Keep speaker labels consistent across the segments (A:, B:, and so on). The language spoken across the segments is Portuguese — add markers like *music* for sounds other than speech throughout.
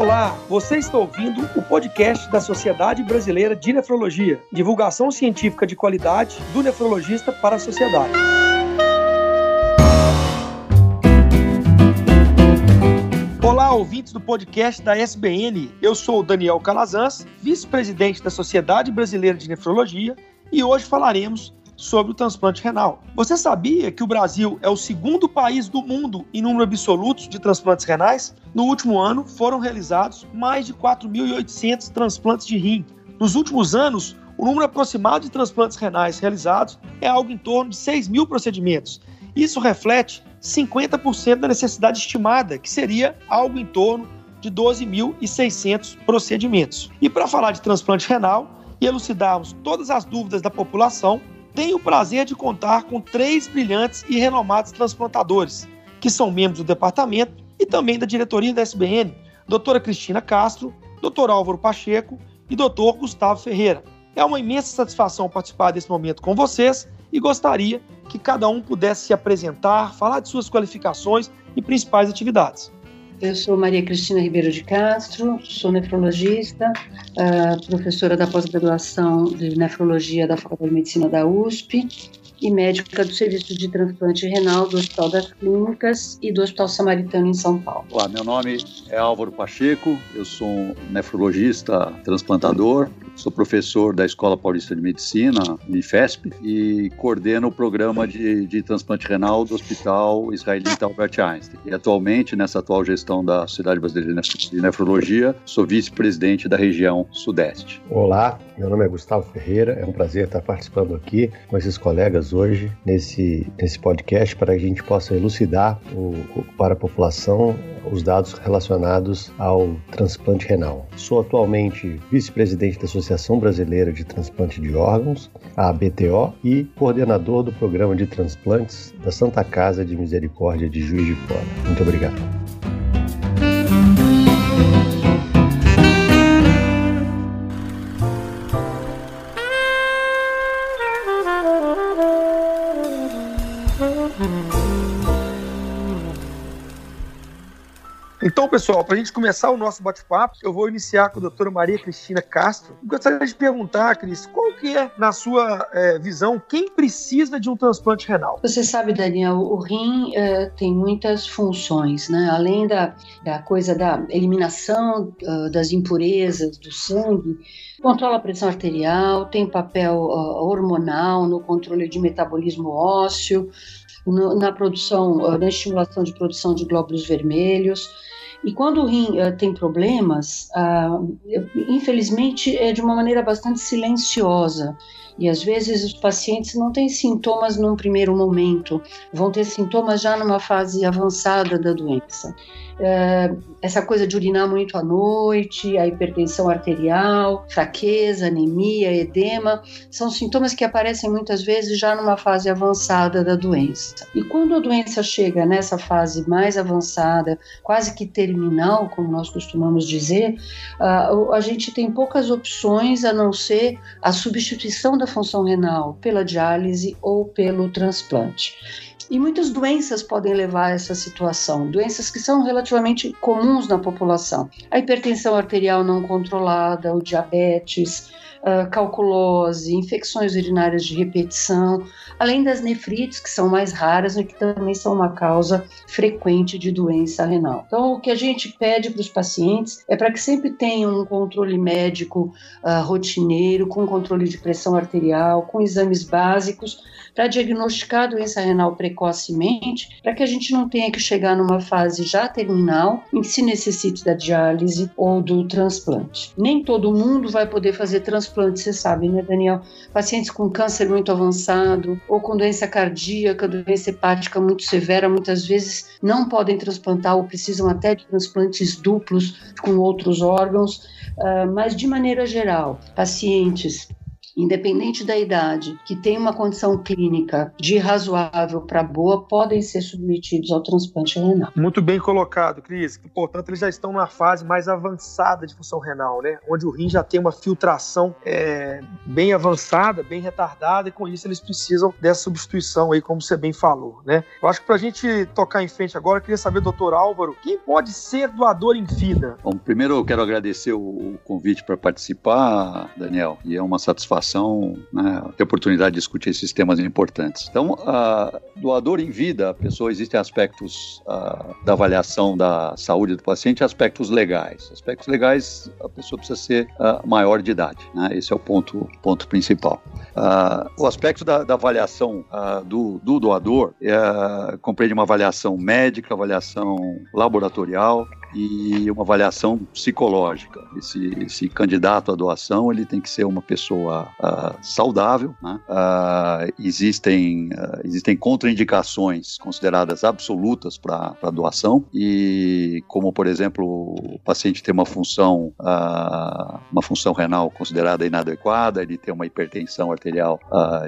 A: Olá, você está ouvindo o podcast da Sociedade Brasileira de Nefrologia, divulgação científica de qualidade do nefrologista para a sociedade. Olá, ouvintes do podcast da SBN. Eu sou o Daniel Calazans, vice-presidente da Sociedade Brasileira de Nefrologia, e hoje falaremos sobre o transplante renal. Você sabia que o Brasil é o segundo país do mundo em número absoluto de transplantes renais? No último ano, foram realizados mais de 4.800 transplantes de rim. Nos últimos anos, o número aproximado de transplantes renais realizados é algo em torno de 6 mil procedimentos. Isso reflete 50% da necessidade estimada, que seria algo em torno de 12.600 procedimentos. E para falar de transplante renal e elucidarmos todas as dúvidas da população, tenho o prazer de contar com três brilhantes e renomados transplantadores, que são membros do departamento e também da diretoria da SBN, doutora Cristina Castro, doutor Álvaro Pacheco e doutor Gustavo Ferreira. É uma imensa satisfação participar desse momento com vocês e gostaria que cada um pudesse se apresentar, falar de suas qualificações e principais atividades.
B: Eu sou Maria Cristina Ribeiro de Castro, sou nefrologista, uh, professora da pós-graduação de nefrologia da Faculdade de Medicina da USP e médica do Serviço de Transplante Renal do Hospital das Clínicas e do Hospital Samaritano em São Paulo.
C: Olá, meu nome é Álvaro Pacheco, eu sou um nefrologista transplantador, sou professor da Escola Paulista de Medicina, Unifesp, e coordeno o programa de, de transplante renal do Hospital Israelita Albert Einstein. E atualmente, nessa atual gestão da Sociedade Brasileira de Nefrologia, sou vice-presidente da região Sudeste.
D: Olá, meu nome é Gustavo Ferreira, é um prazer estar participando aqui com esses colegas hoje nesse, nesse podcast para que a gente possa elucidar o, para a população os dados relacionados ao transplante renal. Sou atualmente vice-presidente da Associação Brasileira de Transplante de Órgãos, a ABTO, e coordenador do programa de transplantes da Santa Casa de Misericórdia de Juiz de Fora. Muito obrigado.
A: Então, pessoal, para a gente começar o nosso bate-papo, eu vou iniciar com a doutora Maria Cristina Castro. Gostaria de perguntar, Cris, qual que é, na sua é, visão, quem precisa de um transplante renal?
B: Você sabe, Daniel, o rim é, tem muitas funções, né? Além da, da coisa da eliminação uh, das impurezas do sangue, controla a pressão arterial, tem papel uh, hormonal no controle de metabolismo ósseo, na produção, uh, na estimulação de produção de glóbulos vermelhos. E quando o rim uh, tem problemas, uh, infelizmente é de uma maneira bastante silenciosa. E às vezes os pacientes não têm sintomas num primeiro momento, vão ter sintomas já numa fase avançada da doença. Uh, essa coisa de urinar muito à noite, a hipertensão arterial, fraqueza, anemia, edema, são sintomas que aparecem muitas vezes já numa fase avançada da doença. E quando a doença chega nessa fase mais avançada, quase que terminal, como nós costumamos dizer, uh, a gente tem poucas opções a não ser a substituição da função renal pela diálise ou pelo transplante. E muitas doenças podem levar a essa situação, doenças que são relativamente comuns na população. A hipertensão arterial não controlada, o diabetes, uh, calculose, infecções urinárias de repetição, além das nefrites, que são mais raras e que também são uma causa frequente de doença renal. Então, o que a gente pede para os pacientes é para que sempre tenham um controle médico uh, rotineiro, com controle de pressão arterial, com exames básicos, para diagnosticar a doença renal precocemente, para que a gente não tenha que chegar numa fase já terminal em que se necessite da diálise ou do transplante. Nem todo mundo vai poder fazer transplante transplante, você sabe, né, Daniel? Pacientes com câncer muito avançado ou com doença cardíaca, doença hepática muito severa, muitas vezes não podem transplantar ou precisam até de transplantes duplos com outros órgãos, uh, mas de maneira geral, pacientes independente da idade, que tem uma condição clínica de razoável para boa, podem ser submetidos ao transplante renal.
A: Muito bem colocado, Cris. Portanto, eles já estão numa fase mais avançada de função renal, né? Onde o rim já tem uma filtração é, bem avançada, bem retardada, e com isso eles precisam dessa substituição aí, como você bem falou, né? Eu acho que para a gente tocar em frente agora, eu queria saber, doutor Álvaro, quem pode ser doador em vida?
C: Bom, primeiro eu quero agradecer o convite para participar, Daniel, e é uma satisfação né, ter oportunidade de discutir esses temas importantes. Então, doador em vida, a pessoa, existem aspectos da avaliação da saúde do paciente, aspectos legais. Aspectos legais, a pessoa precisa ser maior de idade, né? Esse é o ponto, ponto principal. o aspecto da, da avaliação do, do, doador é, compreende uma avaliação médica, avaliação laboratorial, e uma avaliação psicológica. Esse, esse candidato à doação ele tem que ser uma pessoa uh, saudável. Né? Uh, existem, uh, existem contraindicações consideradas absolutas para a doação e como por exemplo o paciente tem uma função uma função renal considerada inadequada, ele tem uma hipertensão arterial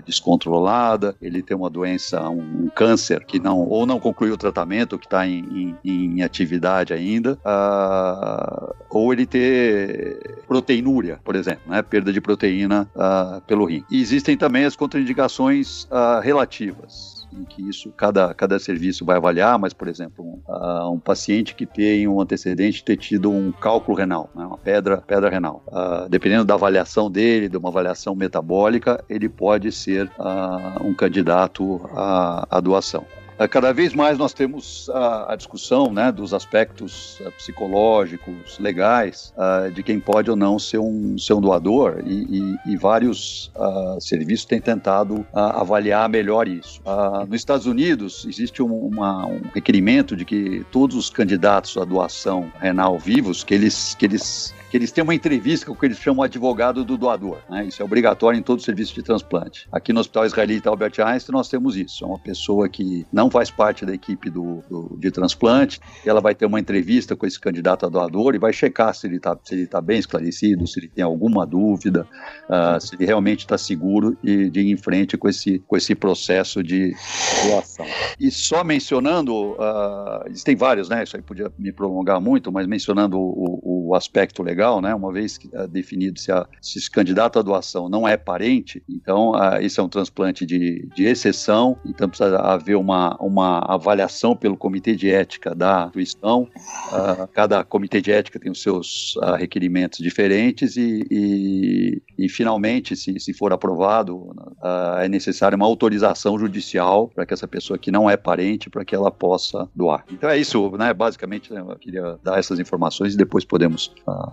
C: descontrolada, ele tem uma doença, um, um, câncer que não ou não concluiu o tratamento, que está em, em, em atividade ainda uh, ou ele ter proteinúria, por exemplo, né? perda de proteína uh, pelo rim. E existem também as contraindicações uh, relativas em que isso cada, cada serviço vai avaliar, mas, por exemplo, um, uh, um paciente que tem um antecedente de ter tido um cálculo renal, né, uma pedra, pedra renal, uh, dependendo da avaliação dele, de uma avaliação metabólica, ele pode ser uh, um candidato à, à doação. Eh, cada vez mais nós temos a, a discussão né, dos aspectos uh, psicológicos, legais, uh, de quem pode ou não ser um, ser um doador, e, e, e vários serviços têm tentado avaliar melhor isso. nos Estados Unidos, existe um, uma, um requerimento de que todos os candidatos à doação renal vivos, que eles, que eles que eles têm uma entrevista com o que eles chamam advogado do doador. Né? Isso é obrigatório em todo o serviço de transplante. Aqui no Hospital Israelita Albert Einstein nós temos isso. É uma pessoa que não faz parte da equipe do, do de transplante, ela vai ter uma entrevista com esse candidato a doador e vai checar se ele está tá bem esclarecido, se ele tem alguma dúvida, uh, se ele realmente está seguro de, de ir em frente com esse, com esse processo de doação. E só mencionando, uh, existem vários, né? Isso aí podia me prolongar muito, mas mencionando o, o aspecto legal né? Uma vez uh, definido se, a, se esse candidato à doação não é parente, então esse é um transplante de, de exceção, então precisa haver uma, uma avaliação pelo comitê de ética da instituição. Uh, cada comitê de ética tem os seus requerimentos diferentes e, e, e, finalmente, se, se for aprovado, é necessária uma autorização judicial para que essa pessoa que não é parente, para que ela possa doar. Então é isso, né? Basicamente, eu queria dar essas informações e depois podemos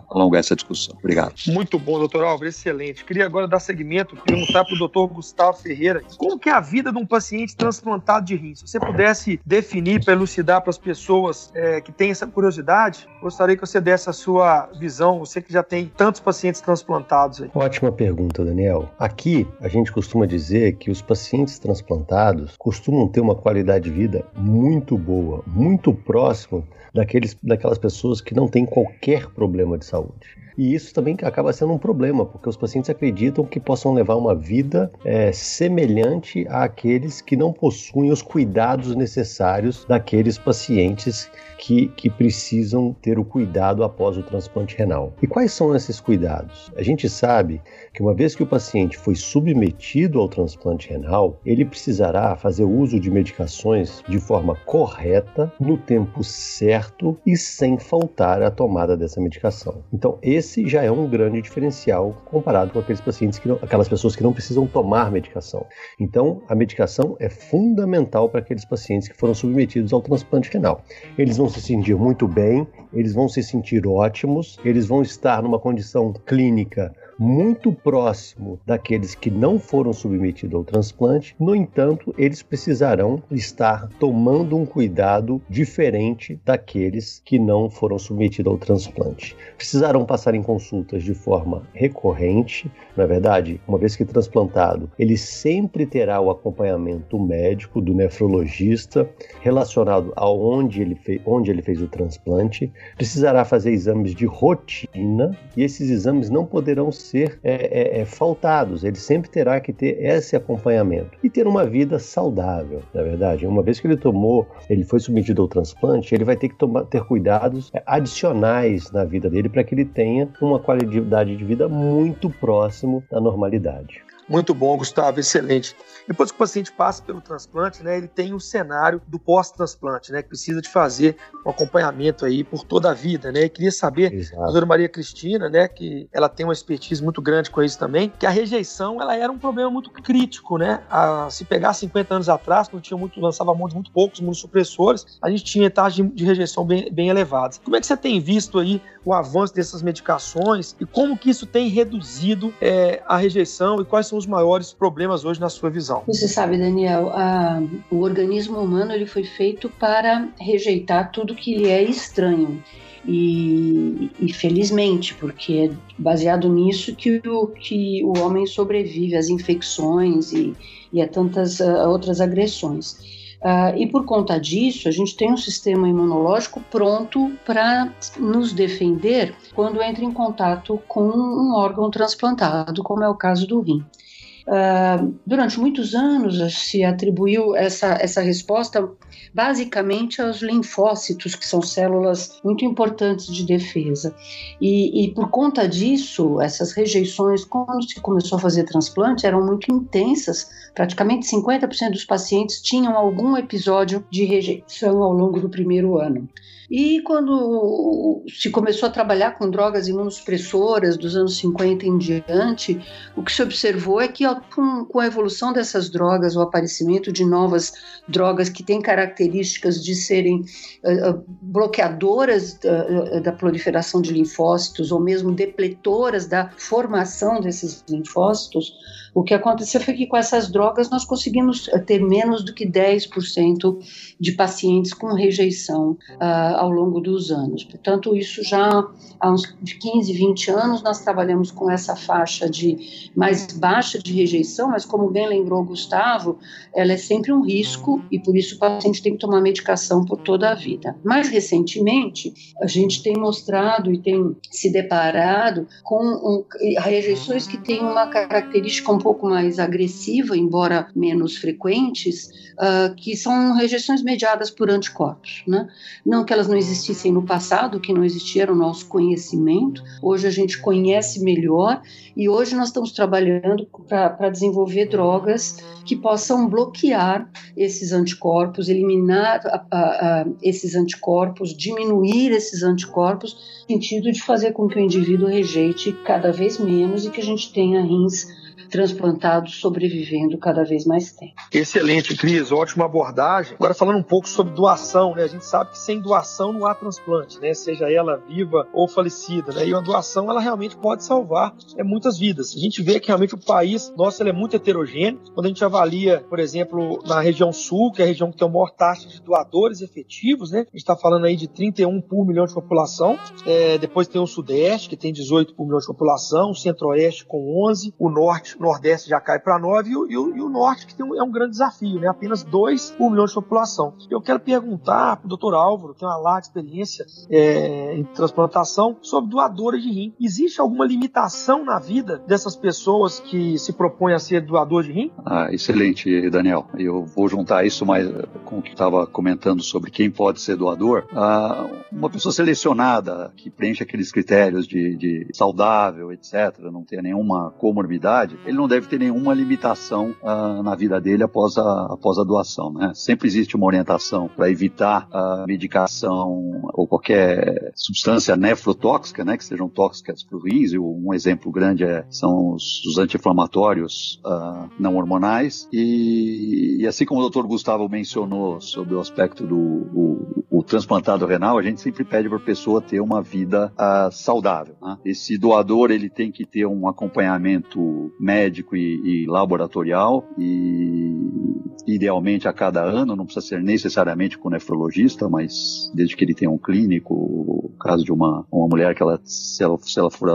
C: alongar essa discussão. Obrigado.
A: Muito bom, doutor Álvaro, excelente. Queria agora dar seguimento, perguntar para o doutor Gustavo Ferreira como que é a vida de um paciente transplantado de rim. Se você pudesse definir para elucidar para as pessoas é, que têm essa curiosidade, gostaria que você desse a sua visão, você que já tem tantos pacientes transplantados aí.
D: Ótima pergunta, Daniel. Aqui a gente costuma dizer que os pacientes transplantados costumam ter uma qualidade de vida muito boa, muito próximo daqueles, daquelas pessoas que não têm qualquer problema de saúde. E isso também acaba sendo um problema, porque os pacientes acreditam que possam levar uma vida é, semelhante àqueles que não possuem os cuidados necessários daqueles pacientes que, que precisam ter o cuidado após o transplante renal. E quais são esses cuidados? A gente sabe que uma vez que o paciente foi submetido ao transplante renal, ele precisará fazer uso de medicações de forma correta, no tempo certo e sem faltar a tomada dessa medicação. Então, esse já é um grande diferencial comparado com aqueles pacientes que não, aquelas pessoas que não precisam tomar medicação. Então, a medicação é fundamental para aqueles pacientes que foram submetidos ao transplante renal. Eles vão se sentir muito bem, eles vão se sentir ótimos, eles vão estar numa condição clínica muito próximo daqueles que não foram submetidos ao transplante. No entanto, eles precisarão estar tomando um cuidado diferente daqueles que não foram submetidos ao transplante. Precisarão passar em consultas de forma recorrente. Na verdade, uma vez que transplantado, ele sempre terá o acompanhamento médico do nefrologista relacionado a onde ele, fez, onde ele fez o transplante. Precisará fazer exames de rotina e esses exames não poderão ser é, é, é, faltados. Ele sempre terá que ter esse acompanhamento e ter uma vida saudável, na verdade. Uma vez que ele tomou, ele foi submetido ao transplante, ele vai ter que tomar, ter cuidados adicionais na vida dele para que ele tenha uma qualidade de vida muito próximo da normalidade.
A: Muito bom, Gustavo, excelente. Depois que o paciente passa pelo transplante, né, ele tem o cenário do pós-transplante, né, que precisa de fazer um acompanhamento aí por toda a vida, né. E queria saber, Exato. a doutora Maria Cristina, né, que ela tem uma expertise muito grande com isso também, que a rejeição, ela era um problema muito crítico, né. A, se pegar 50 anos atrás, quando tinha muito, lançava de muito poucos imunossupressores, a gente tinha taxas de, de rejeição bem, bem elevadas. Como é que você tem visto aí o avanço dessas medicações e como que isso tem reduzido é, a rejeição e quais são os maiores problemas hoje na sua visão?
B: Você sabe, Daniel, a, o organismo humano ele foi feito para rejeitar tudo que lhe é estranho. E, e, felizmente, porque é baseado nisso que o, que o homem sobrevive às infecções e, e a tantas uh, outras agressões. Uh, e por conta disso, a gente tem um sistema imunológico pronto para nos defender quando entra em contato com um órgão transplantado, como é o caso do rim. Uh, durante muitos anos se atribuiu essa, essa resposta basicamente aos linfócitos, que são células muito importantes de defesa. E, e por conta disso, essas rejeições, quando se começou a fazer transplante, eram muito intensas. Praticamente 50% dos pacientes tinham algum episódio de rejeição ao longo do primeiro ano. E quando se começou a trabalhar com drogas imunossupressoras dos anos 50 em diante, o que se observou é que com, a evolução dessas drogas, o aparecimento de novas drogas que têm características de serem uh, bloqueadoras da, da proliferação de linfócitos ou mesmo depletoras da formação desses linfócitos, o que aconteceu foi que com essas drogas nós conseguimos ter menos do que 10% de pacientes com rejeição uh, ao longo dos anos. Portanto, isso já há uns 15, 20 anos nós trabalhamos com essa faixa de mais baixa de rejeição, mas como bem lembrou Gustavo, ela é sempre um risco e por isso o paciente tem que tomar medicação por toda a vida. Mais recentemente, a gente tem mostrado e tem se deparado com um, rejeições que têm uma característica um pouco mais agressiva, embora menos frequentes, uh, que são rejeições mediadas por anticorpos. Né? Não que elas não existissem no passado, que não existiam no nosso conhecimento, hoje a gente conhece melhor e hoje nós estamos trabalhando para desenvolver drogas que possam bloquear esses anticorpos, eliminar a, a, a, esses anticorpos, diminuir esses anticorpos, no sentido de fazer com que o indivíduo rejeite cada vez menos e que a gente tenha rins transplantados sobrevivendo cada vez mais tempo.
A: Excelente, Cris, ótima abordagem. Agora falando um pouco sobre doação, né? A gente sabe que sem doação não há transplante, né? Seja ela viva ou falecida, né? E uma doação ela realmente pode salvar é, muitas vidas. A gente vê que realmente o país nosso é muito heterogêneo. Quando a gente avalia, por exemplo, na região sul, que é a região que tem a maior taxa de doadores efetivos, né? A gente está falando aí de 31 por milhão de população. É, depois tem o sudeste, que tem 18 por milhão de população, o centro-oeste com 11, o norte Nordeste já cai para 9 e o, e, e o, Norte, que um, é um grande desafio, né? apenas 2 por milhão de população. Eu quero perguntar para o doutor Álvaro, que tem uma larga experiência é, em transplantação, sobre doadores de rim. Existe alguma limitação na vida dessas pessoas que se propõem a ser doador de rim?
C: Ah, excelente, Daniel. Eu vou juntar isso mais com o que estava comentando sobre quem pode ser doador. Ah, uma pessoa selecionada, que preenche aqueles critérios de, de saudável, etc., não ter nenhuma comorbidade, ele não deve ter nenhuma limitação uh, na vida dele após a, após a doação. Né? Sempre existe uma orientação para evitar a medicação ou qualquer substância nefrotóxica, né, que sejam tóxicas para o rins. Um exemplo grande é, são os, os anti-inflamatórios uh, não hormonais. E, e, assim como o doutor Gustavo mencionou sobre o aspecto do o, o transplantado renal, a gente sempre pede para a pessoa ter uma vida saudável. Né? Esse doador ele tem que ter um acompanhamento médico e, e laboratorial e idealmente a cada ano, não precisa ser necessariamente com nefrologista, mas desde que ele tenha um clínico caso de uma, uma mulher que ela se, ela, se ela for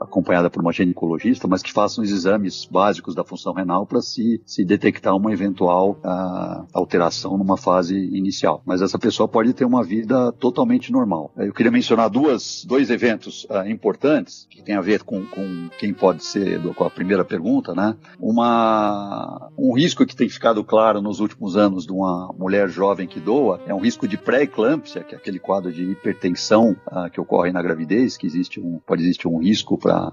C: acompanhada por uma ginecologista, mas que façam os exames básicos da função renal para se, se detectar uma eventual uh, alteração numa fase inicial. Mas essa pessoa pode ter uma vida totalmente normal. Eu queria mencionar duas, dois eventos uh, importantes que tem a ver com, com quem pode ser, com a primeira pergunta, né? Uma, um risco que tem ficado claro nos últimos anos de uma mulher jovem que doa é um risco de pré-eclâmpsia, que é aquele quadro de hipertensão uh, que ocorre na gravidez, que existe um, pode existir um risco para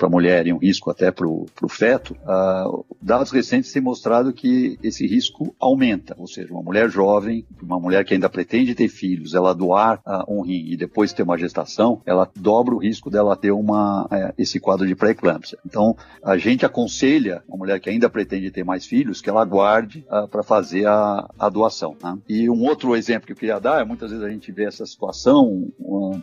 C: a mulher e um risco até para o feto. Uh, dados recentes têm mostrado que esse risco aumenta, ou seja, uma mulher jovem, uma mulher que ainda pretende ter filhos, ela doar uh, um rim e depois ter uma gestação, ela dobra o risco dela ter uma, uh, esse quadro de pré-eclâmpsia. Então, a gente aconselha uma mulher que ainda pretende ter mais filhos que ela guarde uh, para fazer a, a doação. Né? E um outro exemplo que eu queria dar, é muitas vezes a gente vê essa situação,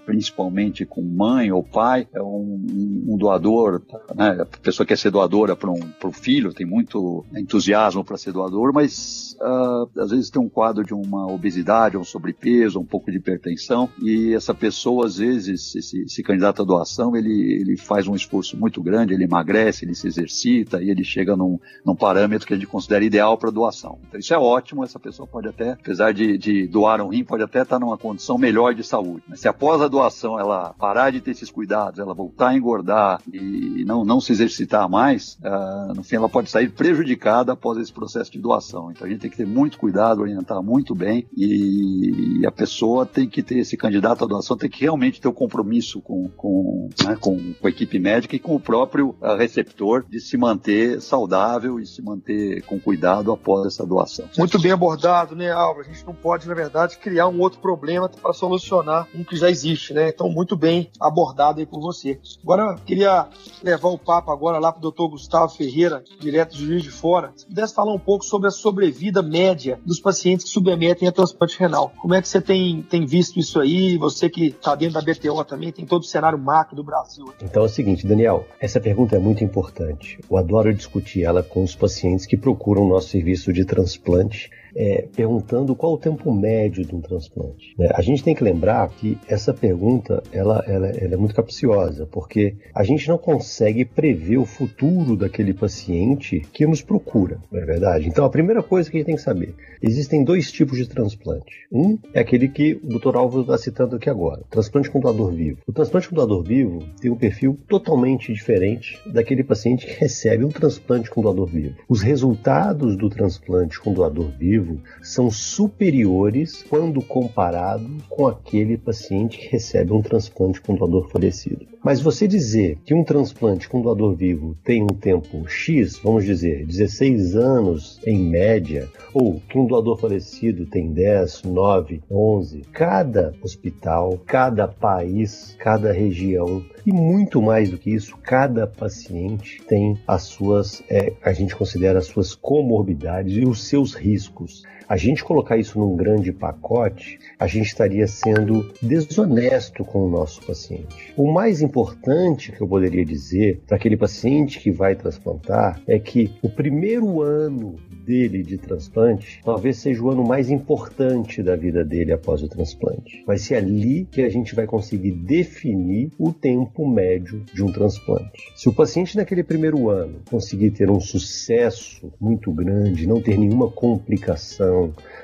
C: principalmente com mãe ou pai, é um, um doador, né? a pessoa quer ser doadora para um pro filho, tem muito entusiasmo para ser doador, mas uh, às vezes tem um quadro de uma obesidade, um sobrepeso, um pouco de hipertensão, e essa pessoa, às vezes, esse, esse candidato à doação, ele, ele faz um esforço muito grande, ele emagrece, ele se exercita e ele chega num, num parâmetro que a gente considera ideal para doação. Então isso é ótimo, essa pessoa pode até, apesar de, de doar um rim, pode até estar numa condição melhor de saúde. Mas se após a doação ela parar de ter esses cuidados, ela voltar a engordar e não, não se exercitar mais, uh, no fim ela pode sair prejudicada após esse processo de doação. Então a gente tem que ter muito cuidado, orientar muito bem e a pessoa tem que ter, esse candidato à doação tem que realmente ter o um compromisso com, com, né, com, com, a equipe médica e com o próprio uh, receptor de se manter saudável e se manter com cuidado após essa doação.
A: Muito bem abordado, né, Álvaro? A gente não pode, na verdade, criar um outro problema para solucionar um que já existe, né? Então, muito bem abordado aí por você. Agora, queria levar o papo agora lá para o doutor Gustavo Ferreira, direto de Juiz de Fora. Se pudesse falar um pouco sobre a sobrevida média dos pacientes que submetem a transplante renal. Como é que você tem, tem visto isso aí? Você que está dentro da BTO também, tem todo o cenário macro do Brasil.
D: Então é o seguinte, Daniel, essa pergunta é muito importante. Eu adoro discutir ela com os pacientes que procuram nosso serviço de transplante é, perguntando qual o tempo médio de um transplante. Né? A gente tem que lembrar que essa pergunta ela, ela, ela, é muito capciosa, porque a gente não consegue prever o futuro daquele paciente que nos procura, não é verdade? Então, a primeira coisa que a gente tem que saber, existem dois tipos de transplante. Um é aquele que o Dr. Álvaro está citando aqui agora, transplante com doador vivo. O transplante com doador vivo tem um perfil totalmente diferente daquele paciente que *laughs* recebe um transplante com doador vivo. Os resultados do transplante com doador vivo são superiores quando comparado com aquele paciente que recebe um transplante com doador falecido. Mas você dizer que um transplante com doador vivo tem um tempo X, vamos dizer, 16 anos em média, ou que um doador falecido tem 10, 9, 11, cada hospital, cada país, cada região e muito mais do que isso, cada paciente tem as suas, é, a gente considera as suas comorbidades e os seus riscos. News. A gente colocar isso num grande pacote, a gente estaria sendo desonesto com o nosso paciente. O mais importante que eu poderia dizer para aquele paciente que vai transplantar é que o primeiro ano dele de transplante talvez seja o ano mais importante da vida dele após o transplante. Vai ser ali que a gente vai conseguir definir o tempo médio de um transplante. Se o paciente naquele primeiro ano conseguir ter um sucesso muito grande, não ter nenhuma complicação,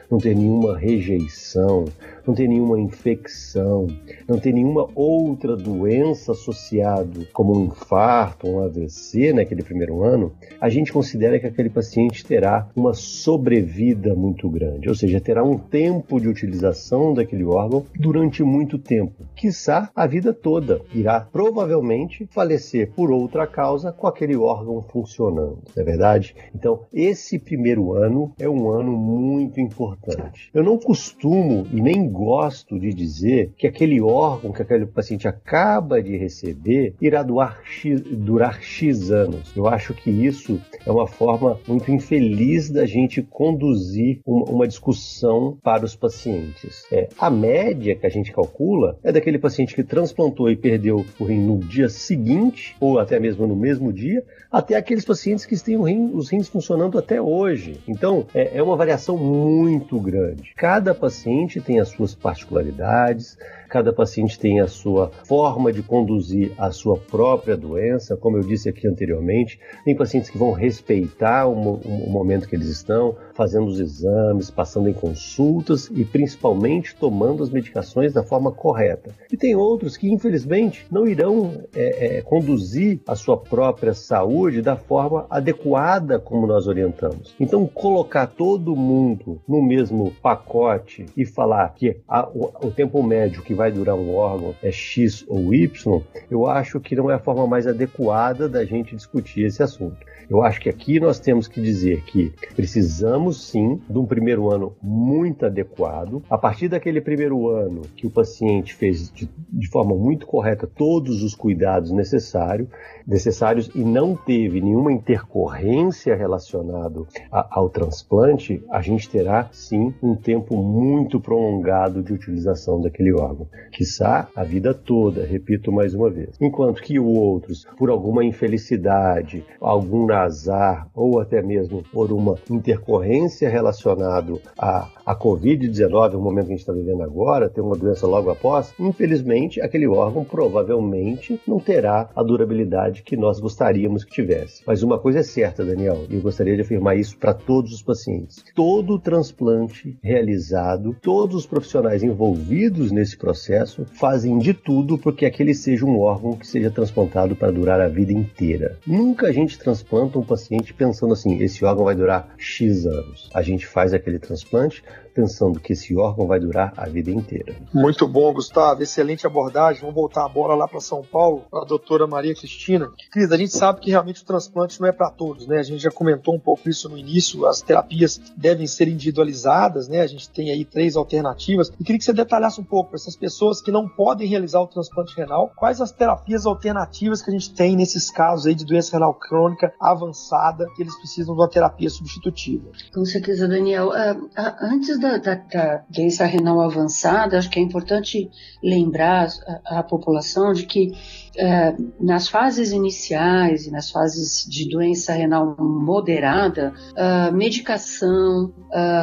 D: não ter nenhuma rejeição, não ter nenhuma infecção, não ter nenhuma outra doença associada, como um infarto, um AVC naquele primeiro ano, a gente considera que aquele paciente terá uma sobrevida muito grande, ou seja, terá um tempo de utilização daquele órgão durante muito tempo, quiçá a vida toda. Irá provavelmente falecer por outra causa com aquele órgão funcionando, não é verdade? Então, esse primeiro ano é um ano muito importante. Eu não costumo nem gosto de dizer que aquele órgão que aquele paciente acaba de receber irá durar X, durar X anos. Eu acho que isso é uma forma muito infeliz da gente conduzir uma, uma discussão para os pacientes. É, a média que a gente calcula é daquele paciente que transplantou e perdeu o rim no dia seguinte, ou até mesmo no mesmo dia, até aqueles pacientes que têm rim, os rins funcionando até hoje. Então, é, é uma variação muito grande. Cada paciente tem as suas particularidades, cada paciente tem a sua forma de conduzir a sua própria doença, como eu disse aqui anteriormente. Tem pacientes que vão respeitar o, o momento que eles estão, fazendo os exames, passando em consultas e principalmente tomando as medicações da forma correta. E tem outros que, infelizmente, não irão é, é, conduzir a sua própria saúde da forma adequada como nós orientamos. Então, colocar todo mundo no mesmo pacote e falar que a, o, o tempo médio que vai durar um órgão é X ou Y, eu acho que não é a forma mais adequada da gente discutir esse assunto. Eu acho que aqui nós temos que dizer que precisamos sim de um primeiro ano muito adequado. A partir daquele primeiro ano que o paciente fez de, de forma muito correta todos os cuidados necessários, necessários e não teve nenhuma intercorrência relacionada ao transplante, a gente terá sim um tempo muito prolongado de utilização daquele órgão, quiçá a vida toda, repito mais uma vez. Enquanto que outros, por alguma infelicidade, algum azar ou até mesmo por uma intercorrência relacionada à, à Covid-19, o momento que a gente está vivendo agora, ter uma doença logo após, infelizmente aquele órgão provavelmente não terá a durabilidade que nós gostaríamos que tivesse. Mas uma coisa é certa, Daniel, e eu gostaria de afirmar isso para todos os pacientes: todo transplante realizado, todos os profissionais envolvidos nesse processo fazem de tudo porque aquele seja um órgão que seja transplantado para durar a vida inteira. Nunca a gente transplanta um paciente pensando assim: esse órgão vai durar X anos. A gente faz aquele transplante pensando que esse órgão vai durar a vida inteira.
A: Muito bom, Gustavo. Excelente abordagem. Vamos voltar a bola lá para São Paulo, para a doutora Maria Cristina. Cris, a gente sabe que realmente o transplante não é para todos, né? A gente já comentou um pouco isso no início. As terapias devem ser individualizadas, né? A gente tem aí três alternativas. E queria que você detalhasse um pouco para essas pessoas que não podem realizar o transplante renal, quais as terapias alternativas que a gente tem nesses casos aí de doença renal crônica avançada, que eles precisam de uma terapia substitutiva.
B: Com certeza, Daniel. Uh, uh, antes da, da, da, doença renal avançada, acho que é importante lembrar a, a população de que uh, nas fases iniciais e nas fases de doença renal moderada, medicação,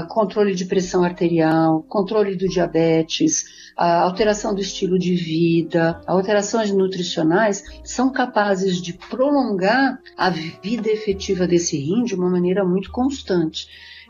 B: controle de pressão arterial, controle do diabetes, a alteração do estilo de vida, alterações nutricionais são capazes de prolongar a vida efetiva desse rim de uma maneira muito constante.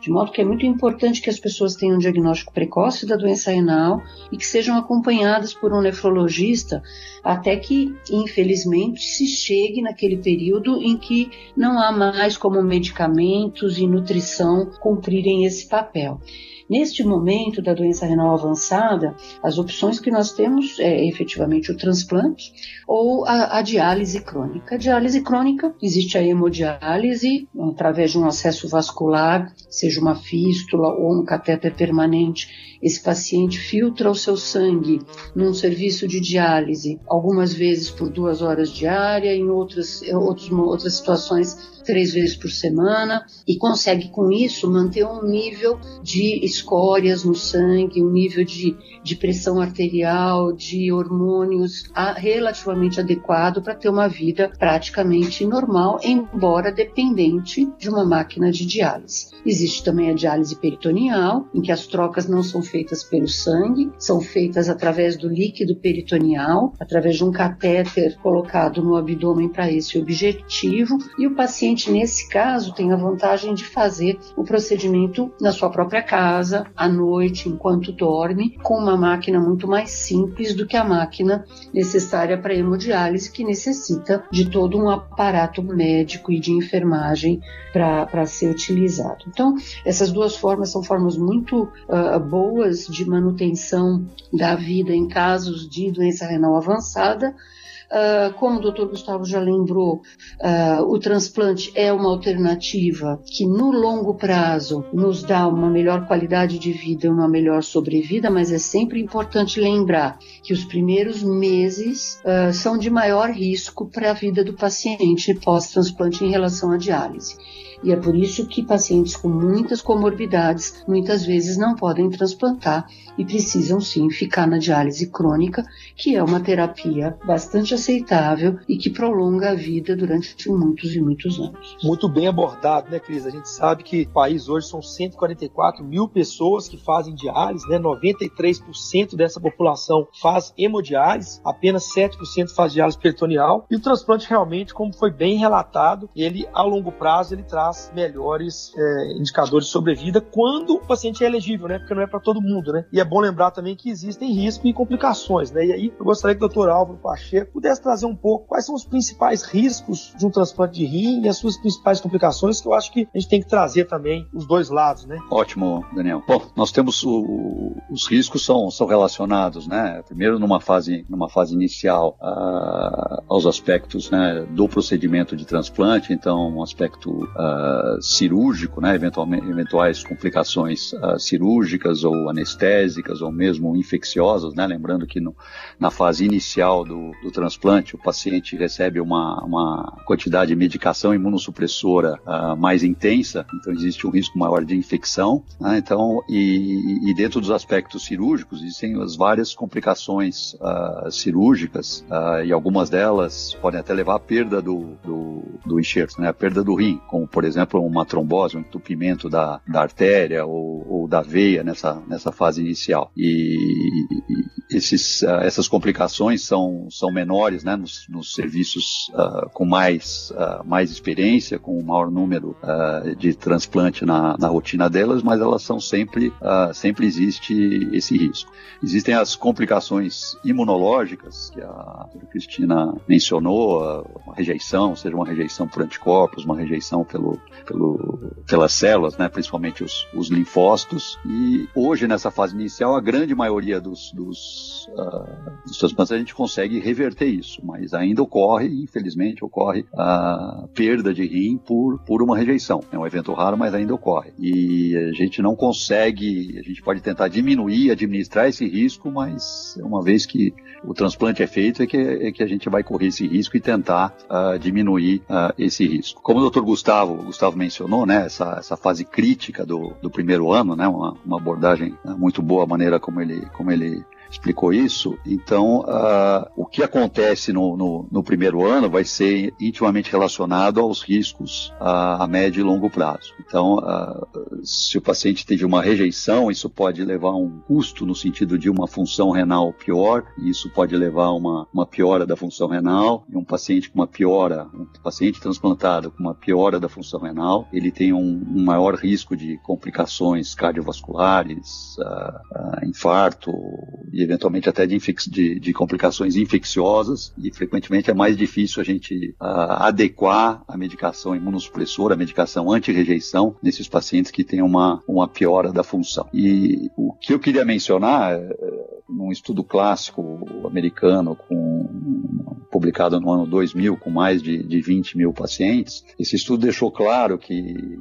B: De modo que é muito importante que as pessoas tenham um diagnóstico precoce da doença renal e que sejam acompanhadas por um nefrologista até que, infelizmente, se chegue naquele período em que não há mais como medicamentos e nutrição cumprirem esse papel. Neste momento da doença renal avançada, as opções que nós temos é efetivamente o transplante ou a, a diálise crônica. A diálise crônica existe a hemodiálise através de um acesso vascular, seja uma fístula ou um catéter permanente. Esse paciente filtra o seu sangue num serviço de diálise, algumas vezes por duas horas diária, em outras, outros, outras situações três vezes por semana e consegue com isso manter um nível de escórias no sangue, um nível de, de pressão arterial, de hormônios a, relativamente adequado para ter uma vida praticamente normal, embora dependente de uma máquina de diálise. Existe também a diálise peritoneal, em que as trocas não são feitas pelo sangue, são feitas através do líquido peritoneal, através de um catéter colocado no abdômen para esse objetivo, e o paciente paciente, nesse caso, tem a vantagem de fazer o procedimento na sua própria casa, à noite, enquanto dorme, com uma máquina muito mais simples do que a máquina necessária para hemodiálise, que necessita de todo um aparato médico e de enfermagem para ser utilizado. Então, essas duas formas são formas muito uh, boas de manutenção da vida em casos de doença renal avançada Uh, como o doutor Gustavo já lembrou, uh, o transplante é uma alternativa que no longo prazo nos dá uma melhor qualidade de vida, uma melhor sobrevida, mas é sempre importante lembrar que os primeiros meses uh, são de maior risco para a vida do paciente pós-transplante em relação à diálise. E é por isso que pacientes com muitas comorbidades muitas vezes não podem transplantar e precisam sim ficar na diálise crônica, que é uma terapia bastante aceitável e que prolonga a vida durante muitos e muitos anos.
A: Muito bem abordado, né, Cris? A gente sabe que o país hoje são 144 mil pessoas que fazem diálise, né? 93% dessa população faz hemodiálise, apenas 7% faz diálise peritoneal. E o transplante realmente, como foi bem relatado, ele a longo prazo ele traz melhores é, indicadores de sobrevida quando o paciente é elegível, né? Porque não é para todo mundo, né? E é bom lembrar também que existem riscos e complicações, né? E aí eu gostaria que o doutor Álvaro Pacheco pudesse trazer um pouco quais são os principais riscos de um transplante de rim e as suas principais complicações, que eu acho que a gente tem que trazer também os dois lados, né?
C: Ótimo, Daniel. Bom, nós temos o, os riscos são, são relacionados, né? Primeiro numa fase, numa fase inicial uh, aos aspectos né, do procedimento de transplante, então um aspecto uh, cirúrgico, né? Eventualmente, eventuais complicações uh, cirúrgicas ou anestésicas ou mesmo infecciosas, né? Lembrando que no, na fase inicial do, do transplante o paciente recebe uma, uma quantidade de medicação imunossupressora mais intensa, então existe um risco maior de infecção, né? Então e, e dentro dos aspectos cirúrgicos existem as várias complicações uh, cirúrgicas uh, e algumas delas podem até levar à perda do, do, do, enxerto, né? a perda do rim, como por exemplo uma trombose, um entupimento da, da artéria ou, ou da veia nessa, nessa fase inicial. E, e esses, uh, essas complicações são, são menores né? nos, nos serviços com mais, mais experiência, com um maior número de transplante na, na rotina delas, mas elas são sempre, sempre existe esse risco. Existem as complicações imunológicas, que a Cristina mencionou, uma rejeição, seja uma rejeição por anticorpos, uma rejeição pelo, pelo, pelas células, né, principalmente os, os linfócitos. E hoje, nessa fase inicial, a grande maioria dos, dos, uh, dos transplantes a gente consegue reverter isso, mas ainda ocorre, infelizmente, ocorre a perda de rim por, por uma rejeição. É um evento raro, mas ainda ocorre. E a gente não consegue, a gente pode tentar diminuir, administrar esse risco, mas uma vez que o transplante é feito, é que, é que a gente vai correr esse risco e tentar uh, diminuir uh, esse risco. Como o Dr. Gustavo, Gustavo mencionou, né, essa, essa fase crítica do, do primeiro ano, né, uma, uma abordagem muito boa, a maneira como ele, como ele explicou isso. Então, uh, o que acontece no, no, no, primeiro ano vai ser intimamente relacionado aos riscos uh, a médio e longo prazo. Então, uh, se o paciente teve uma rejeição, isso pode levar a um custo no sentido de uma função renal pior, e isso pode levar a uma, uma piora da função renal. E um paciente com uma piora, um paciente transplantado com uma piora da função renal, ele tem um, um maior risco de complicações cardiovasculares, infarto e eventualmente até de, de, de, complicações infecciosas e frequentemente é mais difícil a gente uh, adequar a medicação imunossupressora, a medicação anti-rejeição nesses pacientes que têm uma, uma piora da função. E o que eu queria mencionar, é, num estudo clássico americano com, publicado no ano 2000 com mais de, de 20 mil pacientes, esse estudo deixou claro que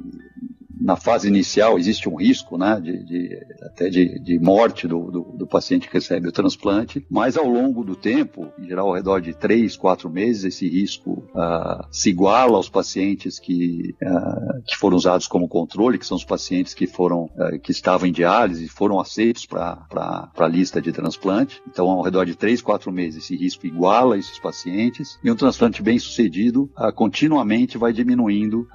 C: na fase inicial existe um risco, né, de, de até de, de morte do, do, do, paciente que recebe o transplante, mas ao longo do tempo, em geral ao redor de três, quatro meses, esse risco uh, se iguala aos pacientes que, uh, que foram usados como controle, que são os pacientes que foram uh, que estavam em diálise e foram aceitos para a lista de transplante. Então, ao redor de três, quatro meses, esse risco iguala esses pacientes e um transplante bem sucedido continuamente vai diminuindo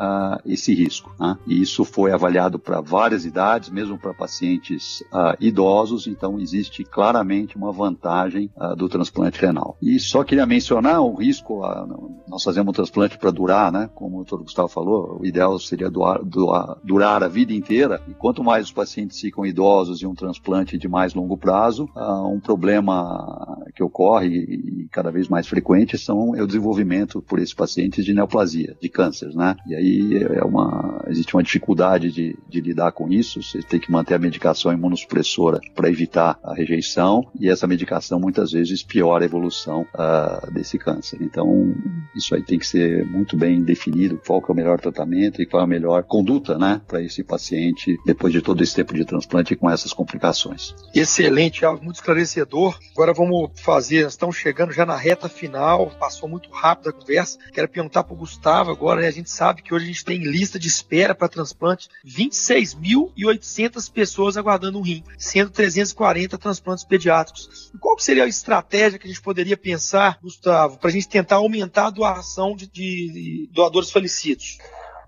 C: esse risco. Né? E isso foi avaliado para várias idades, mesmo para pacientes uh, idosos, então existe claramente uma vantagem uh, do transplante renal. E só queria mencionar o risco, uh, nós fazemos um transplante para durar, né? Como o doutor Gustavo falou, o ideal seria doar, doar, durar a vida inteira, e quanto mais os pacientes ficam idosos e um transplante de mais longo prazo, um problema que ocorre e cada vez mais frequente são, é o desenvolvimento por esses pacientes de neoplasia, de cânceres, né? E aí é uma, existe uma dificuldade de, de lidar com isso, você tem que manter a medicação imunossupressora para evitar a rejeição e essa medicação muitas vezes piora a evolução uh, desse câncer. Então, isso aí tem que ser muito bem definido, qual que é o melhor tratamento e qual é a melhor conduta, né, para esse paciente depois de todo esse tempo de transplante com essas complicações.
A: Excelente, algo muito esclarecedor. Agora vamos fazer, estamos chegando já já na reta final, passou muito rápido a conversa. Quero perguntar para o Gustavo agora, né? A gente sabe que hoje a gente tem lista de espera para transplante 26.800 pessoas aguardando um rim, sendo 340 transplantes pediátricos. E qual seria a estratégia que a gente poderia pensar, Gustavo, para a gente tentar aumentar a doação de, de doadores falecidos?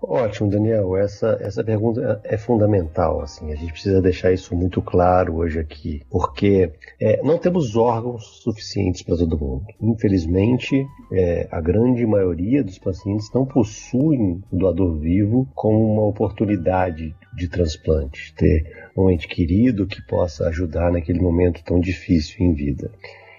D: Ótimo, Daniel. Essa, essa pergunta é fundamental. Assim, a gente precisa deixar isso muito claro hoje aqui, porque é, não temos órgãos suficientes para todo mundo. Infelizmente, é, a grande maioria dos pacientes não possuem o doador vivo como uma oportunidade de transplante, ter um ente querido que possa ajudar naquele momento tão difícil em vida.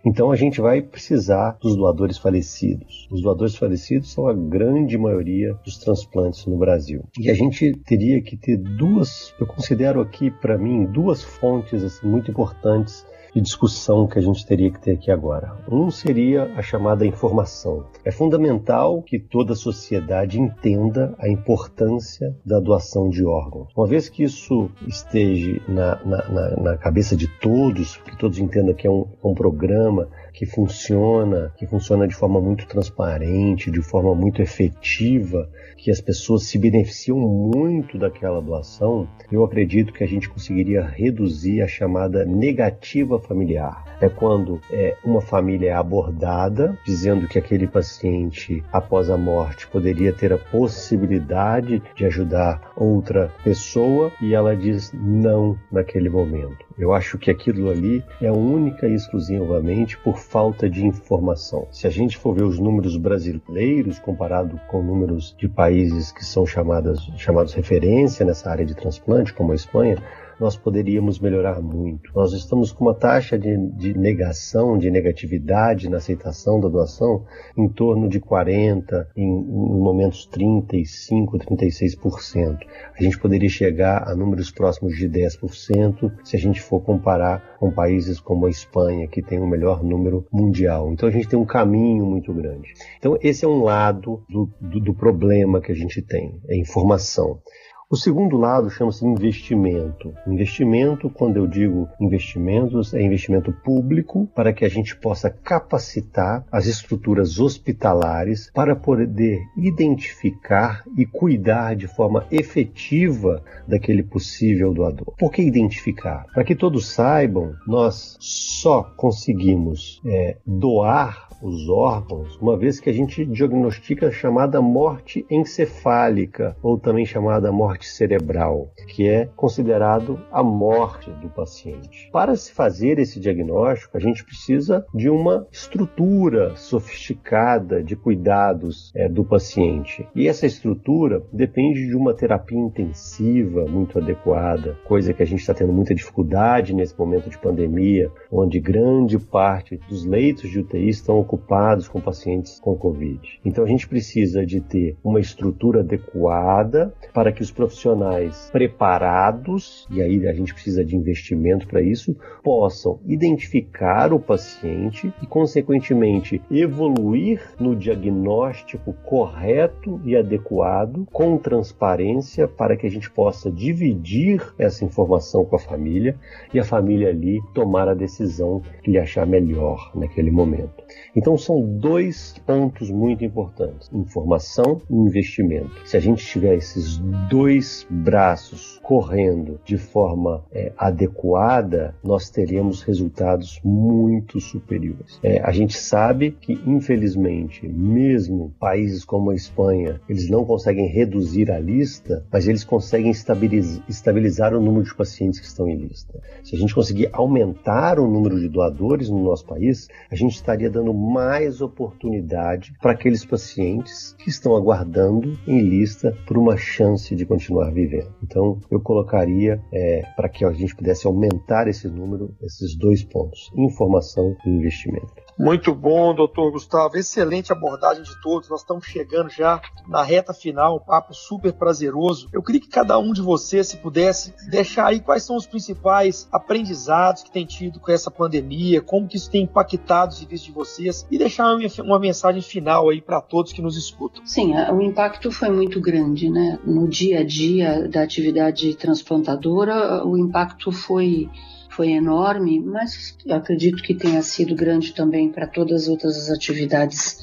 D: Então a gente vai precisar dos doadores falecidos. Os doadores falecidos são a grande maioria dos transplantes no Brasil. E a gente teria que ter duas, eu considero aqui para mim duas fontes assim, muito importantes de discussão que a gente teria que ter aqui agora. Um seria a chamada informação. É fundamental que toda a sociedade entenda a importância da doação de órgãos. Uma vez que isso esteja na, na, na, na cabeça de todos, que todos entendam que é um, é um programa que funciona, que funciona de forma muito transparente, de forma muito efetiva, que as pessoas se beneficiam muito daquela doação, eu acredito que a gente conseguiria reduzir a chamada negativa familiar. É quando é, uma família é abordada dizendo que aquele paciente, após a morte, poderia ter a possibilidade de ajudar outra pessoa e ela diz não naquele momento. Eu acho que aquilo ali é única e exclusivamente por falta de informação. Se a gente for ver os números brasileiros comparado com números de países que são chamadas, chamados referência nessa área de transplante, como a Espanha, nós poderíamos melhorar muito. Nós estamos com uma taxa de, de negação, de negatividade na aceitação da doação em torno de 40, em, em momentos 35, 36%. A gente poderia chegar a números próximos de 10% se a gente for comparar com países como a Espanha, que tem o melhor número mundial. Então a gente tem um caminho muito grande. Então esse é um lado do, do, do problema que a gente tem, é informação. O segundo lado chama-se investimento. Investimento, quando eu digo investimentos, é investimento público para que a gente possa capacitar as estruturas hospitalares para poder identificar e cuidar de forma efetiva daquele possível doador. Por que identificar? Para que todos saibam, nós só conseguimos é, doar os órgãos uma vez que a gente diagnostica a chamada morte encefálica, ou também chamada morte morte cerebral, que é considerado a morte do paciente. Para se fazer esse diagnóstico, a gente precisa de uma estrutura sofisticada de cuidados é, do paciente. E essa estrutura depende de uma terapia intensiva muito adequada, coisa que a gente está tendo muita dificuldade nesse momento de pandemia, onde grande parte dos leitos de UTI estão ocupados com pacientes com Covid. Então a gente precisa de ter uma estrutura adequada para que os profissionais preparados, e aí a gente precisa de investimento para isso, possam identificar o paciente e, consequentemente, evoluir no diagnóstico correto e adequado, com transparência, para que a gente possa dividir essa informação com a família e a família ali tomar a decisão que lhe achar melhor naquele momento. Então, são dois pontos muito importantes: informação e investimento. Se a gente tiver esses dois dois braços correndo de forma é, adequada, nós teremos resultados muito superiores. É, a gente sabe que, infelizmente, mesmo países como a Espanha, eles não conseguem reduzir a lista, mas eles conseguem estabilizar, estabilizar o número de pacientes que estão em lista. Se a gente conseguir aumentar o número de doadores no nosso país, a gente estaria dando mais oportunidade para aqueles pacientes que estão aguardando em lista por uma chance de continuar vivendo. Então, eu colocaria é, para que a gente pudesse aumentar esse número, esses dois pontos: informação e investimento.
A: Muito bom, doutor Gustavo. Excelente abordagem de todos. Nós estamos chegando já na reta final, um papo super prazeroso. Eu queria que cada um de vocês, se pudesse, deixar aí quais são os principais aprendizados que tem tido com essa pandemia, como que isso tem impactado os serviços de vocês e deixar uma mensagem final aí para todos que nos escutam.
B: Sim, o impacto foi muito grande, né? No dia a dia da atividade transplantadora, o impacto foi foi enorme, mas acredito que tenha sido grande também para todas as outras atividades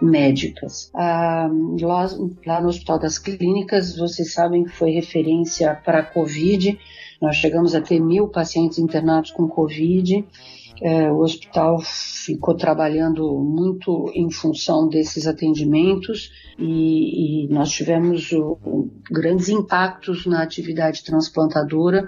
B: médicas. Ah, lá, lá, no Hospital das Clínicas, vocês sabem que foi referência para a Covid. Nós chegamos a ter mil pacientes internados com Covid. É, o hospital ficou trabalhando muito em função desses atendimentos e, e nós tivemos o, grandes impactos na atividade transplantadora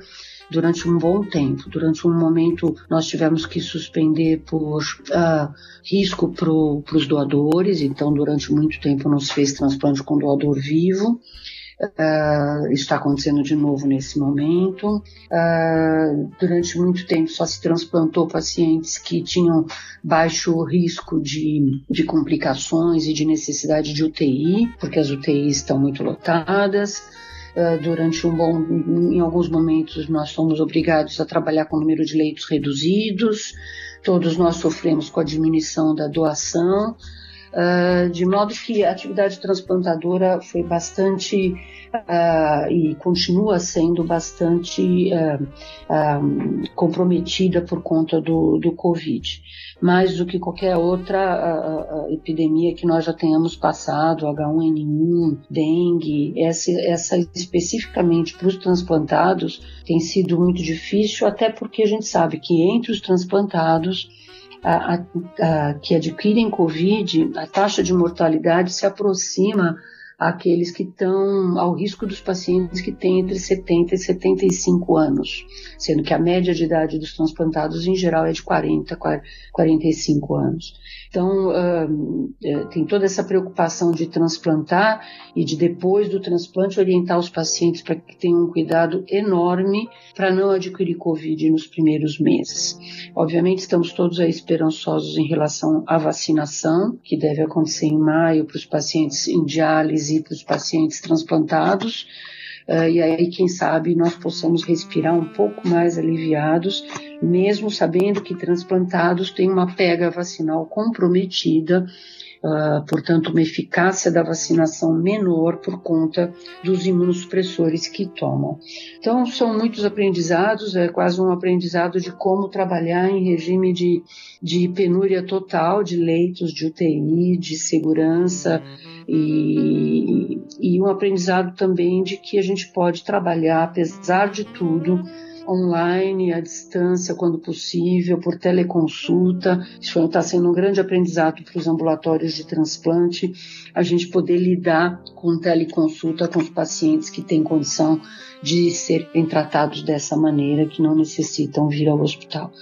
B: durante um bom tempo. Durante um momento, nós tivemos que suspender por uh, risco para os doadores, então, durante muito tempo, não se fez transplante com doador vivo. Uh, está acontecendo de novo nesse momento. Uh, durante muito tempo só se transplantou pacientes que tinham baixo risco de, de complicações e de necessidade de UTI, porque as UTIs estão muito lotadas. Uh, durante um bom, em alguns momentos nós somos obrigados a trabalhar com o número de leitos reduzidos. Todos nós sofremos com a diminuição da doação. Uh, de modo que a atividade transplantadora foi bastante uh, e continua sendo bastante uh, comprometida por conta do, do Covid. Mais do que qualquer outra epidemia que nós já tenhamos passado, H1N1, dengue, essa, essa especificamente para os transplantados tem sido muito difícil, até porque a gente sabe que entre os transplantados a, a, que adquirem Covid, a taxa de mortalidade se aproxima àqueles que estão ao risco dos pacientes que têm entre 70 e 75 anos, sendo que a média de idade dos transplantados em geral é de 40, 45 anos. Então, uh, tem toda essa preocupação de transplantar e de depois do transplante orientar os pacientes para que tenham um cuidado enorme para não adquirir Covid nos primeiros meses. Obviamente, estamos todos aí esperançosos em relação à vacinação, que deve acontecer em maio para os pacientes em diálise e para os pacientes transplantados. Uh, e aí, quem sabe, nós possamos respirar um pouco mais aliviados, mesmo sabendo que transplantados têm uma pega vacinal comprometida Uh, portanto, uma eficácia da vacinação menor por conta dos imunossupressores que tomam. Então, são muitos aprendizados, é quase um aprendizado de como trabalhar em regime de, de penúria total de leitos de UTI, de segurança e, e um aprendizado também de que a gente pode trabalhar, apesar de tudo, online, à distância, quando possível, por teleconsulta. Isso está sendo um grande aprendizado para os ambulatórios de transplante, a gente poder lidar com teleconsulta com os pacientes que têm condição de serem tratados dessa maneira, que não necessitam vir ao hospital.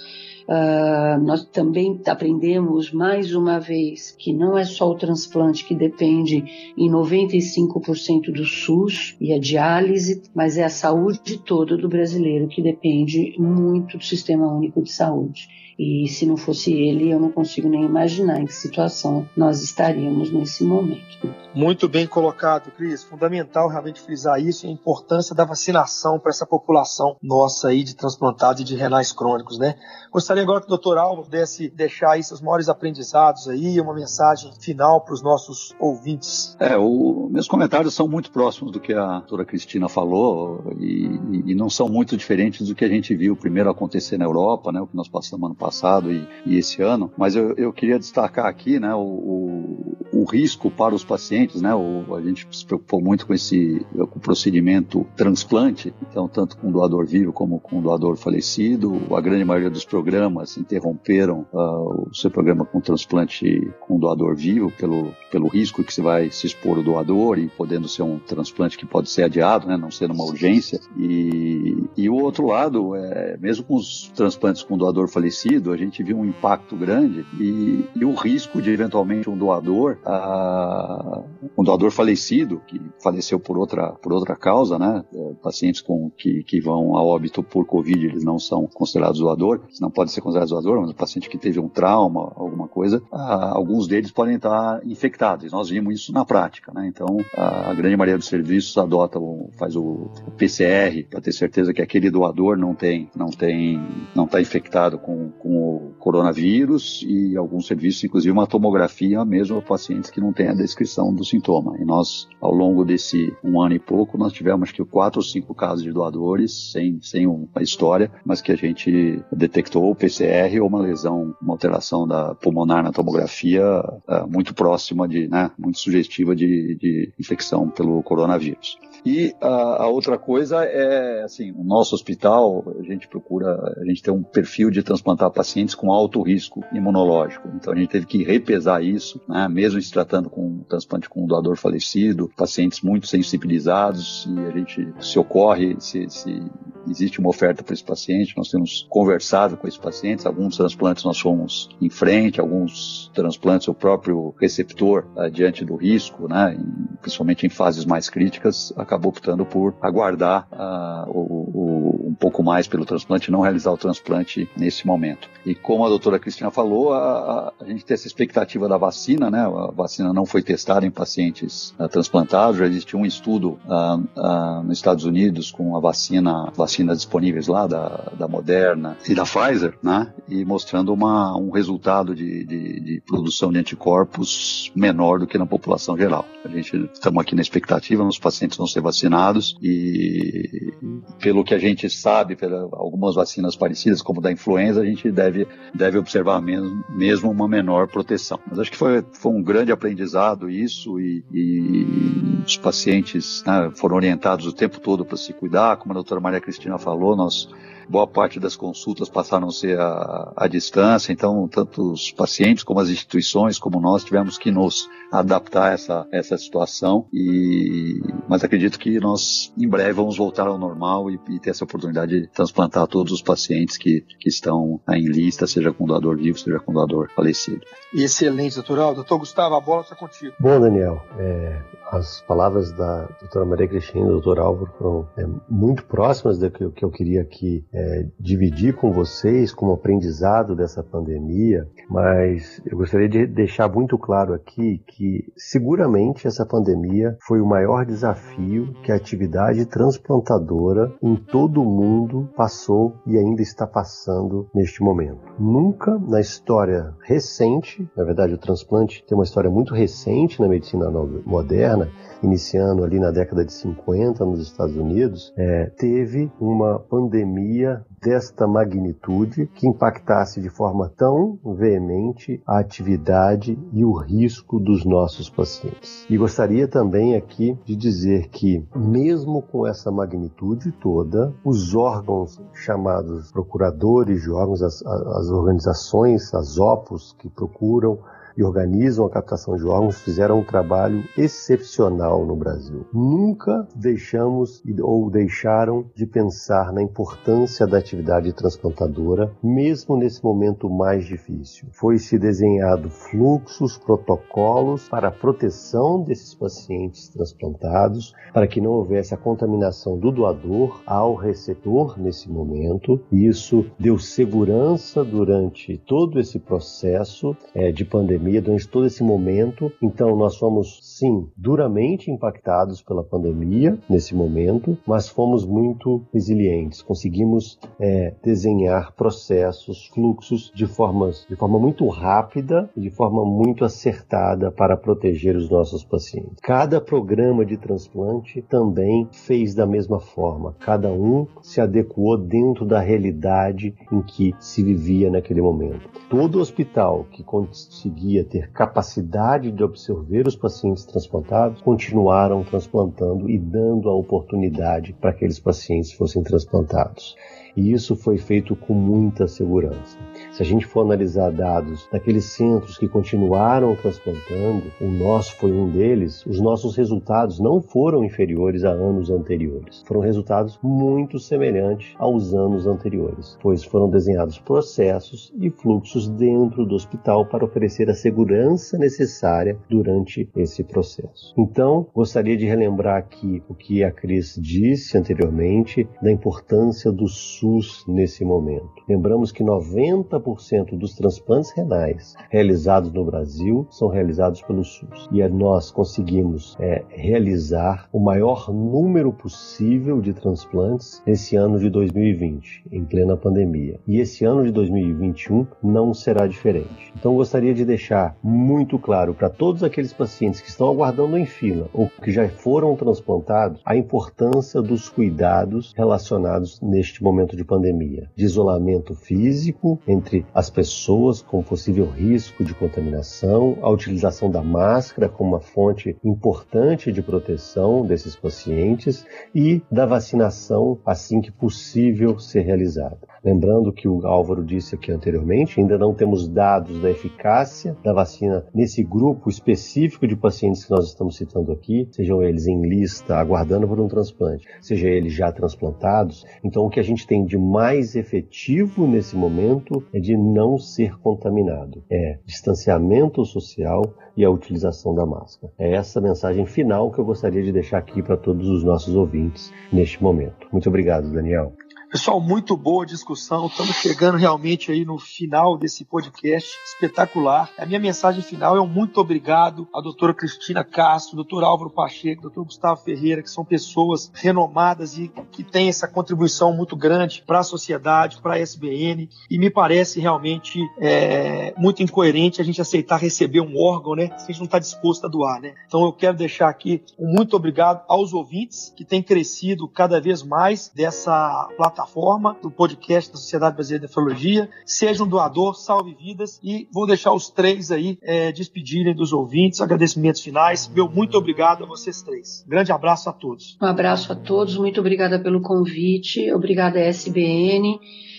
B: Uh, nós também aprendemos mais uma vez que não é só o transplante que depende em 95% do SUS e a diálise, mas é a saúde toda do brasileiro que depende muito do Sistema Único de Saúde. E se não fosse ele, eu não consigo nem imaginar em que situação nós estaríamos nesse momento.
A: Muito bem colocado, Cris. Fundamental realmente frisar isso a importância da vacinação para essa população nossa aí de transplantados e de renais crônicos, né? Gostaria agora que o doutor Alvo pudesse deixar aí seus maiores aprendizados aí, uma mensagem final para os nossos ouvintes.
C: É, o, meus comentários são muito próximos do que a doutora Cristina falou e, e, não são muito diferentes do que a gente viu primeiro acontecer na Europa, né? O que nós passamos ano passado e, e esse ano, mas eu, eu, queria destacar aqui né, o, o, o, risco para os pacientes, né, o, a gente se preocupou muito com esse com o procedimento transplante, então tanto com doador vivo como com doador falecido, a grande maioria dos programas interromperam uh, o seu programa com transplante com doador vivo pelo, pelo risco que se vai se expor o doador e podendo ser um transplante que pode ser adiado, né, não sendo uma urgência, e, e o outro lado, é, mesmo com os transplantes com doador falecido, a gente viu um impacto grande e, e o risco de eventualmente um doador, uh, um doador falecido, que faleceu por outra, por outra causa, né? É, pacientes com, que, que vão a óbito por Covid, eles não são considerados doador, não pode ser considerado doador, mas o paciente que teve um trauma, alguma coisa, uh, alguns deles podem estar infectados. Nós vimos isso na prática, né? Então, a grande maioria dos serviços adota, faz o, PCR para ter certeza que aquele doador não tem, não tem, não está infectado com com o coronavírus e alguns serviços, inclusive uma tomografia mesmo para pacientes que não têm a descrição do sintoma. E nós, ao longo desse um ano e pouco, nós tivemos que quatro ou cinco casos de doadores sem, sem uma história, mas que a gente detectou o PCR ou uma lesão, uma alteração da pulmonar na tomografia uh, muito próxima de, né, muito sugestiva de, de infecção pelo coronavírus. E a, a, outra coisa é, assim, o nosso hospital, a gente procura, a gente tem um perfil de transplantar pacientes com alto risco imunológico. Então a gente teve que repesar isso, né, mesmo se tratando com um transplante com um doador falecido, pacientes muito sensibilizados, e a gente se ocorre, se, se existe uma oferta para esse paciente, nós temos conversado com esses pacientes, alguns transplantes nós fomos em frente, alguns transplantes o próprio receptor, uh, diante do risco, né, em, principalmente em fases mais críticas, acabou optando por aguardar uh, o, o, um pouco mais pelo transplante, não realizar o transplante nesse momento. E como a doutora Cristina falou, a, a, gente tem essa expectativa da vacina, né? A vacina não foi testada em pacientes uh, transplantados, já existe um estudo nos Estados Unidos com a vacina, vacinas disponíveis lá da, da Moderna e da Pfizer, né? E mostrando uma, um resultado de, de, de produção de anticorpos menor do que na população geral. A gente estamos aqui na expectativa, os pacientes vão ser vacinados e pelo que a gente sabe, pelas algumas vacinas parecidas, como da influenza, a gente deve, deve observar mesmo, mesmo uma menor proteção. Mas acho que foi, foi um grande aprendizado isso e, e os pacientes né, foram orientados o tempo todo para se cuidar, como a doutora Maria Cristina falou, nós boa parte das consultas passaram a ser à, distância, então tanto os pacientes como as instituições, como nós, tivemos que nos adaptar essa, essa situação, e, mas acredito que nós em breve vamos voltar ao normal e, e ter essa oportunidade de transplantar todos os pacientes que, que estão em lista, seja com doador vivo, seja com doador falecido.
A: Excelente, doutor. Doutor Gustavo, a bola está contigo.
D: Bom, Daniel, é, as palavras da doutora Maria Cristina e do doutor Álvaro foram é, muito próximas do que, que eu queria aqui é, dividir com vocês como aprendizado dessa pandemia, mas eu gostaria de deixar muito claro aqui que seguramente essa pandemia foi o maior desafio que a atividade transplantadora em todo o mundo passou e ainda está passando neste momento. Nunca na história recente, na verdade o transplante tem uma história muito recente na medicina moderna, iniciando ali na década de 50 nos Estados Unidos, é, teve uma pandemia desta magnitude que impactasse de forma tão veemente a atividade e o risco dos nossos pacientes. E gostaria também aqui de dizer que, mesmo com essa magnitude toda, os órgãos chamados procuradores de órgãos, as, as organizações, as OPOS que procuram e organizam a captação de órgãos fizeram um trabalho excepcional no Brasil. Nunca deixamos ou deixaram de pensar na importância da atividade transplantadora, mesmo nesse momento mais difícil. Foi-se desenhado fluxos, protocolos para a proteção desses pacientes transplantados, para que não houvesse a contaminação do doador ao receptor nesse momento. Isso deu segurança durante todo esse processo é, de pandemia pandemia, durante todo esse momento. Então, nós fomos, sim, duramente impactados pela pandemia nesse momento, mas fomos muito resilientes. Conseguimos é, desenhar processos, fluxos de, formas, de forma muito rápida e de forma muito acertada para proteger os nossos pacientes. Cada programa de transplante também fez da mesma forma. Cada um se adequou dentro da realidade em que se vivia naquele momento. Todo hospital que conseguia conseguia ter capacidade de absorver os pacientes transplantados, continuaram transplantando e dando a oportunidade para que aqueles pacientes fossem transplantados. E isso foi feito com muita segurança. Se a gente for analisar dados daqueles centros que continuaram transplantando, o nosso foi um deles, os nossos resultados não foram inferiores a anos anteriores. Foram resultados muito semelhantes aos anos anteriores, pois foram desenhados processos e fluxos dentro do hospital para oferecer a segurança necessária durante esse processo. Então, gostaria de relembrar aqui o que a Cris disse anteriormente da importância do SUS SUS nesse momento. Lembramos que 90% dos transplantes renais realizados no Brasil são realizados pelo SUS. E nós conseguimos é, realizar o maior número possível de transplantes nesse ano de 2020, em plena pandemia. E esse ano de 2021 não será diferente. Então gostaria de deixar muito claro para todos aqueles pacientes que estão aguardando em fila ou que já foram transplantados a importância dos cuidados relacionados neste momento de pandemia, de isolamento físico entre as pessoas com possível risco de contaminação, a utilização da máscara como uma fonte importante de proteção desses pacientes e da vacinação assim que possível ser realizada. Lembrando que o Álvaro disse aqui anteriormente, ainda não temos dados da eficácia da vacina nesse grupo específico de pacientes que nós estamos citando aqui, sejam eles em lista aguardando por um transplante, seja eles já transplantados. Então, o que a gente tem de mais efetivo nesse momento é de não ser contaminado, é distanciamento social e a utilização da máscara. É essa mensagem final que eu gostaria de deixar aqui para todos os nossos ouvintes neste momento. Muito obrigado, Daniel.
A: Pessoal, muito boa discussão. Estamos chegando realmente aí no final desse podcast espetacular. A minha mensagem final é um muito obrigado à doutora Cristina Castro, doutor Álvaro Pacheco, doutor Gustavo Ferreira, que são pessoas renomadas e que têm essa contribuição muito grande para a sociedade, para a SBN. E me parece realmente é, muito incoerente a gente aceitar receber um órgão, né? Se a gente não está disposto a doar, né? Então eu quero deixar aqui um muito obrigado aos ouvintes que têm crescido cada vez mais dessa plataforma plataforma do podcast da Sociedade Brasileira de Nefrologia. Seja um doador, salve vidas e vou deixar os três aí é, despedirem dos ouvintes, agradecimentos finais. Meu muito obrigado a vocês três. Grande abraço a todos.
B: Um abraço a todos, muito obrigada pelo convite, obrigada SBN.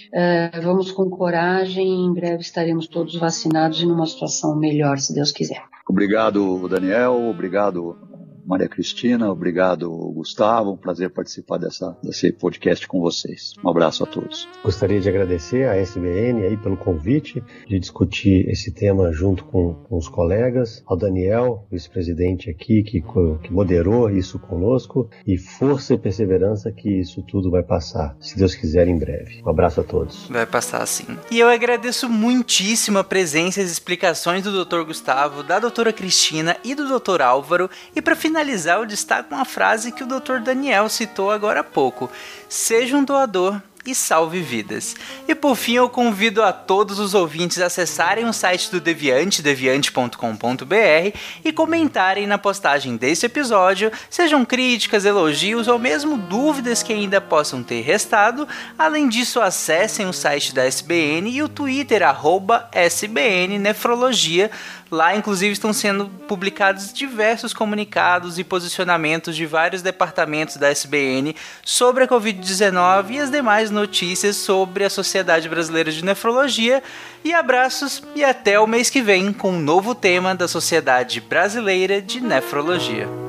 B: Uh, vamos com coragem, em breve estaremos todos vacinados e numa situação melhor, se Deus quiser.
C: Obrigado, Daniel. Obrigado, Maria Cristina, obrigado, Gustavo. Um prazer participar dessa, desse podcast com vocês. Um abraço a todos.
D: Gostaria de agradecer à SBN aí pelo convite de discutir esse tema junto com, com os colegas, ao Daniel, vice-presidente aqui, que, que moderou isso conosco, e força e perseverança que isso tudo vai passar, se Deus quiser, em breve. Um abraço a todos.
E: Vai passar sim. E eu agradeço muitíssimo a presença e as explicações do Dr. Gustavo, da doutora Cristina e do Dr. Álvaro, e para finalizar finalizar, eu destaco uma frase que o Dr. Daniel citou agora há pouco: Seja um doador e salve vidas. E por fim, eu convido a todos os ouvintes a acessarem o site do Deviante, deviante.com.br, e comentarem na postagem desse episódio, sejam críticas, elogios ou mesmo dúvidas que ainda possam ter restado. Além disso, acessem o site da SBN e o Twitter, arroba SBN Nefrologia Lá, inclusive, estão sendo publicados diversos comunicados e posicionamentos de vários departamentos da SBN sobre a Covid-19 e as demais notícias sobre a Sociedade Brasileira de Nefrologia. E abraços e até o mês que vem com um novo tema da Sociedade Brasileira de Nefrologia.